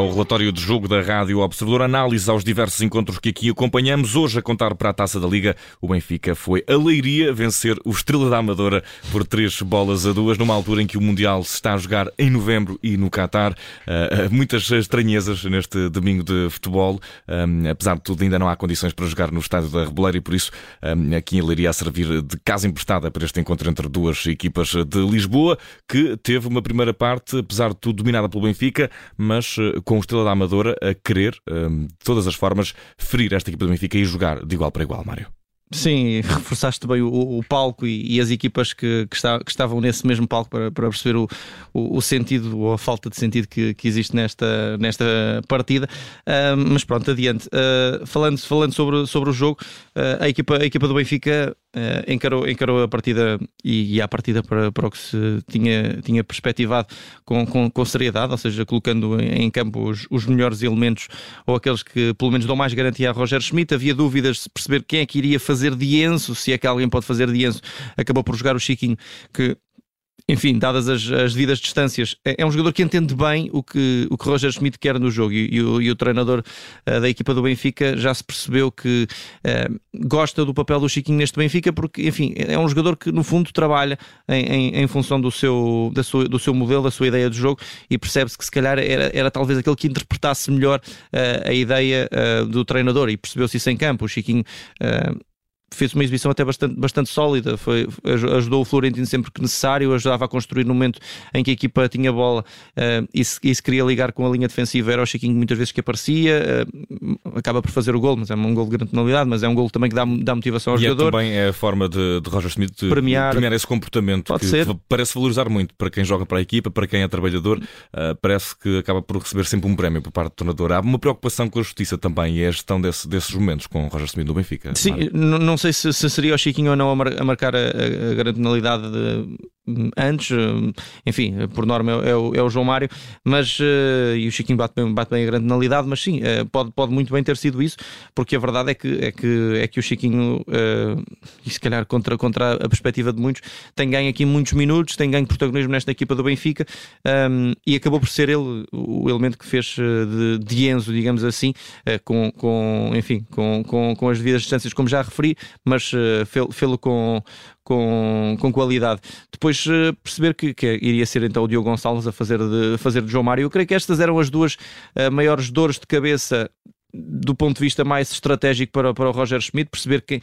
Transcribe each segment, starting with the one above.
o relatório de jogo da Rádio Observador, análise aos diversos encontros que aqui acompanhamos. Hoje, a contar para a taça da Liga, o Benfica foi a Leiria vencer o Estrela da Amadora por três bolas a duas, numa altura em que o Mundial se está a jogar em novembro e no Qatar. Uh, muitas estranhezas neste domingo de futebol. Um, apesar de tudo, ainda não há condições para jogar no estádio da Reboleira e por isso um, aqui em Leiria a servir de casa emprestada para este encontro entre duas equipas de Lisboa, que teve uma primeira parte, apesar de tudo, dominada pelo Benfica, mas eh, com o Estrela da Amadora a querer, eh, de todas as formas, ferir esta equipa do Benfica e jogar de igual para igual, Mário. Sim, reforçaste bem o, o palco e, e, as equipas que, que, está, que, estavam nesse mesmo palco para, para perceber o, o, o, sentido ou a falta de sentido que, que existe nesta, nesta partida. Uh, mas pronto, adiante. Uh, falando, falando sobre, sobre o jogo, uh, a, equipa, a equipa do Benfica encarou, encarou a partida e, e a partida para, para o que se tinha, tinha perspectivado com, com, com seriedade, ou seja, colocando em, campo os, os, melhores elementos ou aqueles que pelo menos dão mais garantia a Roger Schmidt. Havia dúvidas de perceber quem é que iria fazer fazer de Enzo, se é que alguém pode fazer de Enzo, acabou por jogar o Chiquinho, que enfim, dadas as, as devidas distâncias, é, é, um jogador que entende bem o que, o que Roger Schmidt quer no jogo e, e, o, e o, treinador uh, da equipa do Benfica já se percebeu que uh, gosta do papel do Chiquinho neste Benfica porque, enfim, é um jogador que no fundo trabalha em, em, em função do seu, da sua, do seu modelo, da sua ideia de jogo e percebe-se que se calhar era, era talvez aquele que interpretasse melhor uh, a ideia do treinador e percebeu-se isso em campo. O Chiquinho fez uma exibição até bastante, bastante sólida, foi, ajudou o Florentino sempre que necessário, ajudava a construir no momento em que a equipa tinha bola uh, e, se, e, se, queria ligar com a linha defensiva, era o Chiquinho muitas vezes que aparecia, uh, acaba por fazer o gol, mas é um gol de grande penalidade, mas é um gol também que dá, dá motivação ao e é jogador. E também é a forma de, de Roger Smith de premiar, premiar esse comportamento Pode que ser. parece valorizar muito para quem joga para a equipa, para quem é trabalhador, uh, parece que acaba por receber sempre um prémio por parte do treinador. Há uma preocupação com a justiça também e a gestão desse, desses momentos com Roger Smith no Benfica. Sim, não sei se, se seria Chiquinho ou não a marcar a, a grande penalidade de, antes, enfim, por norma é, o, é o, João Mário, mas uh, e o Chiquinho bate bem, bate bem a grande penalidade, mas sim, uh, pode, pode muito bem ter sido isso, porque a verdade é que, é que, é que o Chiquinho, e se calhar contra, contra a perspectiva de muitos, tem ganho aqui muitos minutos, tem ganho protagonismo nesta equipa do Benfica um, e acabou por ser ele o elemento que fez de, de Enzo, digamos assim, com, com, enfim, com, com, com as devidas distâncias, como já referi, mas fê-lo com, com, com qualidade. Depois uh, perceber que, que, iria ser então o Diogo Gonçalves a fazer de, fazer de João Mário. Eu creio que estas eram as duas uh, maiores dores de cabeça do ponto de vista mais estratégico para, para o Roger Schmidt, perceber quem,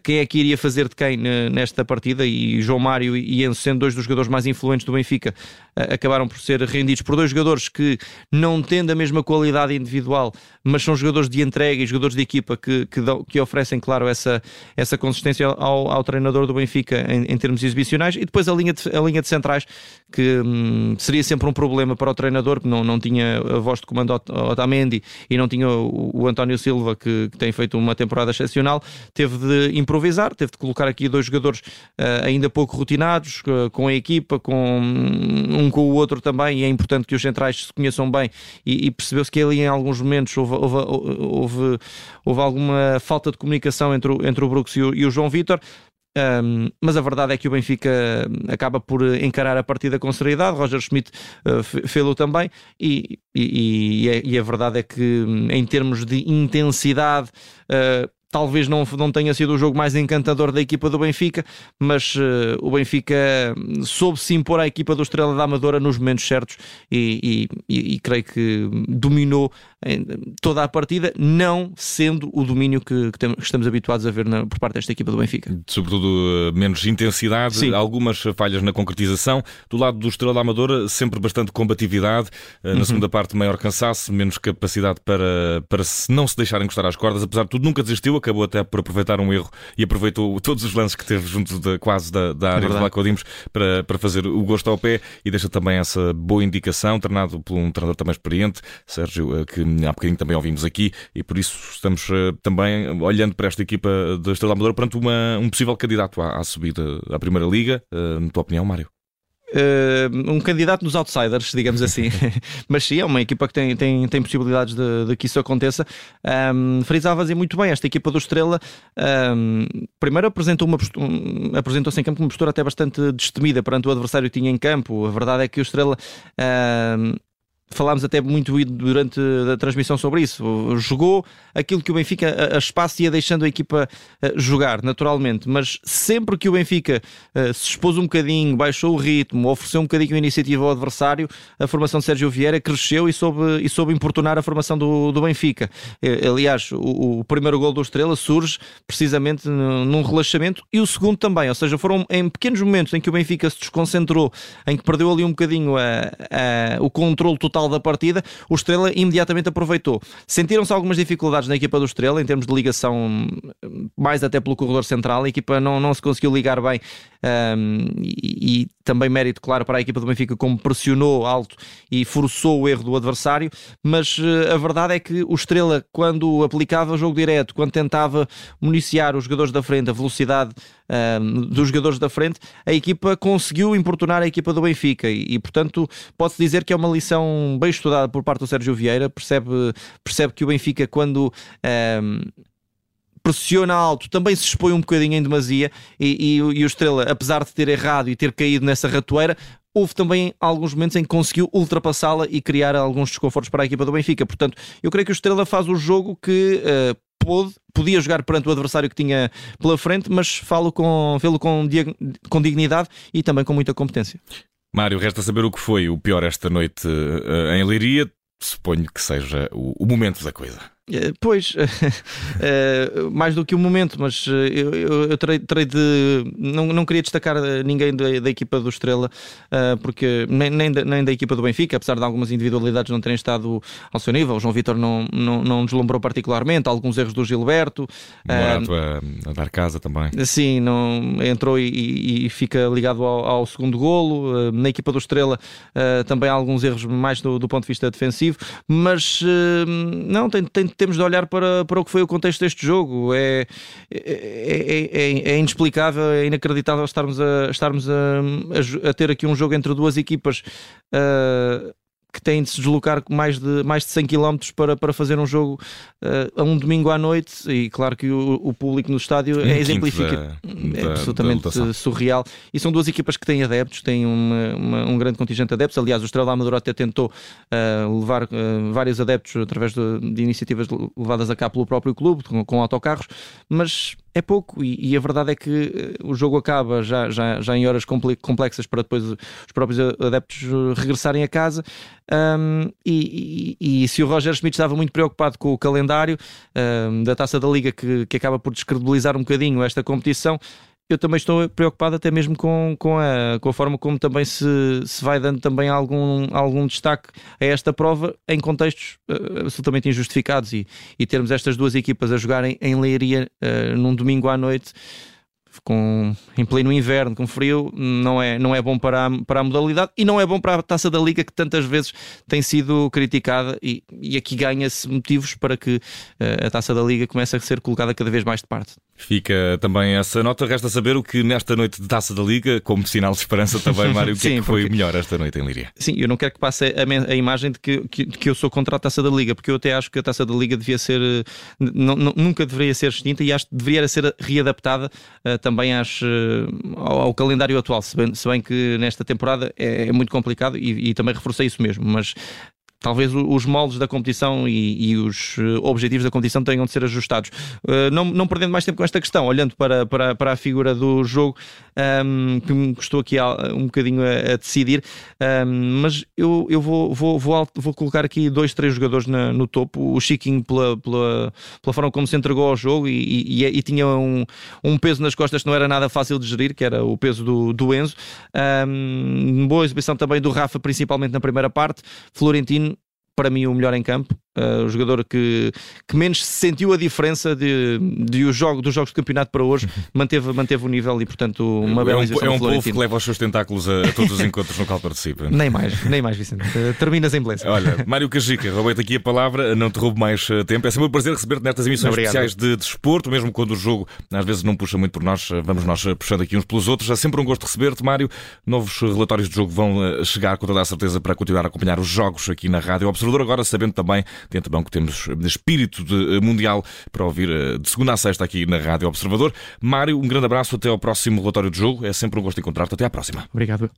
quem é que iria fazer de quem nesta partida e João Mário e Enzo, sendo dois dos jogadores mais influentes do Benfica, acabaram por ser rendidos por dois jogadores que não têm a mesma qualidade individual, mas são jogadores de entrega e jogadores de equipa que, que, dão, que oferecem, claro, essa, essa consistência ao, ao treinador do Benfica em, em, termos exibicionais. E depois a linha de, a linha de centrais, que hum, seria sempre um problema para o treinador, que não, não tinha a voz de comando Otamendi e não tinha o o António Silva, que, que, tem feito uma temporada excepcional, teve de improvisar, teve de colocar aqui dois jogadores uh, ainda pouco rotinados, uh, com a equipa, com um com o outro também, e é importante que os centrais se conheçam bem, e, e percebeu-se que ali em alguns momentos houve, houve, houve, houve, alguma falta de comunicação entre o, entre o Brooks e o, e o João Vitor, um, mas a verdade é que o Benfica acaba por encarar a partida com seriedade. Roger Schmidt uh, fê-lo também, e, e, e, a, e, a, verdade é que, em termos de intensidade, uh, talvez não, não tenha sido o jogo mais encantador da equipa do Benfica, mas uh, o Benfica soube se impor à equipa do Estrela da Amadora nos momentos certos e, e, e creio que dominou toda a partida, não sendo o domínio que, que, temos, que estamos habituados a ver na, por parte desta equipa do Benfica. Sobretudo menos intensidade, Sim. algumas falhas na concretização. Do lado do Estrela da Amadora, sempre bastante combatividade. Na uhum. segunda parte, maior cansaço, menos capacidade para, para se, não se deixar encostar às cordas. Apesar de tudo, nunca desistiu acabou até por aproveitar um erro e aproveitou todos os lances que teve junto de, quase da, da área é de Lacodimos para, para fazer o gosto ao pé e deixa também essa boa indicação, treinado por um treinador também experiente, Sérgio, eh, que há bocadinho também ouvimos aqui e por isso estamos eh, também olhando para esta equipa da Estrela Amadora perante uma, um possível candidato à, à subida à Primeira Liga. Uh, na tua opinião, Mário? Uh, um candidato nos outsiders, digamos assim. Mas sim, é uma equipa que tem, tem, tem possibilidades de, de que isso aconteça. Um, frisavas e muito bem, esta equipa do Estrela um, primeiro apresentou uma um, apresentou-se em campo com uma postura até bastante destemida perante o adversário que tinha em campo. A verdade é que o Estrela falámos até muito durante a transmissão sobre isso. Jogou aquilo que o Benfica a, espaço ia deixando a equipa jogar naturalmente, mas sempre que o Benfica se expôs um bocadinho, baixou o ritmo, ofereceu um bocadinho a iniciativa ao adversário, a formação de Sérgio Vieira cresceu e soube, e soube importunar a formação do, do Benfica. Aliás, o, o primeiro gol do Estrela surge precisamente num relaxamento e o segundo também, ou seja, foram em pequenos momentos em que o Benfica se desconcentrou, em que perdeu ali um bocadinho o controle total da partida, o Estrela imediatamente aproveitou. Sentiram-se algumas dificuldades na equipa do Estrela em termos de ligação, mais até pelo corredor central, a equipa não, não se conseguiu ligar bem um, e, e, também mérito, claro, para a equipa do Benfica, como pressionou alto e forçou o erro do adversário. Mas uh, a verdade é que o Estrela, quando aplicava jogo direto, quando tentava municiar os jogadores da frente, a velocidade dos jogadores da frente, a equipa conseguiu importunar a equipa do Benfica e, e portanto, pode-se dizer que é uma lição bem estudada por parte do Sérgio Vieira. Percebe, percebe que o Benfica, quando. Pressiona alto, também se expõe um bocadinho em demasia e, e, e o Estrela, apesar de ter errado e ter caído nessa ratoeira, houve também alguns momentos em que conseguiu ultrapassá-la e criar alguns desconfortos para a equipa do Benfica. Portanto, eu creio que o Estrela faz o jogo que uh, pôde, podia jogar perante o adversário que tinha pela frente, mas falo com, fê-lo com, com dignidade e também com muita competência. Mário, resta saber o que foi o pior esta noite uh, em Leiria. Suponho que seja o, o momento da coisa. Eh, pois, eh, mais do que o um momento, mas eh, eu, eu, eu terei, terei, de. Não, não queria destacar ninguém da, da equipa do Estrela, porque nem, nem da, nem, da, equipa do Benfica, apesar de algumas individualidades não terem estado ao seu nível. O João Vitor não, não, não deslumbrou particularmente, alguns erros do Gilberto. Morato a, a, dar casa também. Sim, não, entrou e, e fica ligado ao, ao, segundo golo. Na equipa do Estrela também há alguns erros mais do, do ponto de vista defensivo, mas não, tem, tem temos de olhar para, para o que foi o contexto deste jogo. É, é, é, é inexplicável, é inacreditável estarmos a, estarmos a, a, a, ter aqui um jogo entre duas equipas. Uh, que têm de se deslocar mais de, mais de 100 km para, para fazer um jogo uh, a um domingo à noite. E claro que o, o público no estádio um é exemplifica da, é absolutamente da surreal. E são duas equipas que têm adeptos têm uma, uma, um grande contingente de adeptos. Aliás o Estrela Amadora até tentou uh, levar uh, vários adeptos através de, de, iniciativas levadas a cabo pelo próprio clube com, com autocarros. Mas é pouco e, e, a verdade é que eh, o jogo acaba já, já, já em horas complexas para depois os próprios adeptos eh, regressarem a casa. Um, e, e, e, se o Roger Schmidt estava muito preocupado com o calendário um, da taça da Liga, que, que acaba por descredibilizar um bocadinho esta competição, eu também estou preocupado até mesmo com, com, a, com a forma como também se, se vai dando também algum, algum destaque a esta prova em contextos uh, absolutamente injustificados e, e termos estas duas equipas a jogarem em Leiria uh, num domingo à noite com, em pleno inverno, com frio, não é, não é bom para a, para a modalidade e não é bom para a taça da Liga que tantas vezes tem sido criticada e, e aqui ganha-se motivos para que uh, a taça da Liga comece a ser colocada cada vez mais de parte. Fica também essa nota. Resta saber o que nesta noite de taça da Liga, como sinal de esperança também, Mário, o que Sim, é que foi porque... melhor esta noite em Líria? Sim, eu não quero que passe a, a imagem de que, que, que, eu sou contra a taça da Liga, porque eu até acho que a taça da Liga devia ser, eh, nunca deveria ser extinta e acho que deveria ser readaptada uh, também às, uh, ao, ao, calendário atual, se bem, se bem, que nesta temporada é, é muito complicado e, e, também reforcei isso mesmo, mas talvez os moldes da competição e, e, os eh, objetivos da competição tenham de ser ajustados. Uh, não, não perdendo mais tempo com esta questão, olhando para, para, para a figura do jogo, um, ehm, que me custou aqui um bocadinho a, a decidir, um, ehm, mas eu, eu vou, vou, vou, vou colocar aqui dois, três jogadores na, no topo. O Chiquinho, pela, pela, pela forma como se entregou ao jogo e, e, e, tinha um, um peso nas costas que não era nada fácil de gerir, que era o peso do, do Enzo. Um, ehm, boa exibição também do Rafa, principalmente na primeira parte. Florentino para mim, o melhor em campo. Uh, o jogador que, que menos sentiu a diferença de, de o jogo, dos jogos de campeonato para hoje, manteve, manteve o nível e, portanto, uma é bela um, É um povo que leva os seus tentáculos a, a todos os encontros no qual participa. Nem mais, nem mais, Vicente. Uh, terminas em beleza. Olha, Mário Cajica, roubei-te aqui a palavra, não te roubo mais uh, tempo. É sempre um prazer receber-te nestas emissões Obrigado. especiais de desporto, mesmo quando o jogo às vezes não puxa muito por nós, vamos nós puxando aqui uns pelos outros. É sempre um gosto receber-te, Mário. Novos relatórios de jogo vão chegar com toda a certeza para continuar a acompanhar os jogos aqui na Rádio Observador. Agora, sabendo também, dentro do banco, temos espírito de, eh, mundial para ouvir eh, de segunda a sexta aqui na Rádio Observador. Mário, um grande abraço, até ao próximo relatório de jogo. É sempre um gosto encontrar-te. Até à próxima. Obrigado.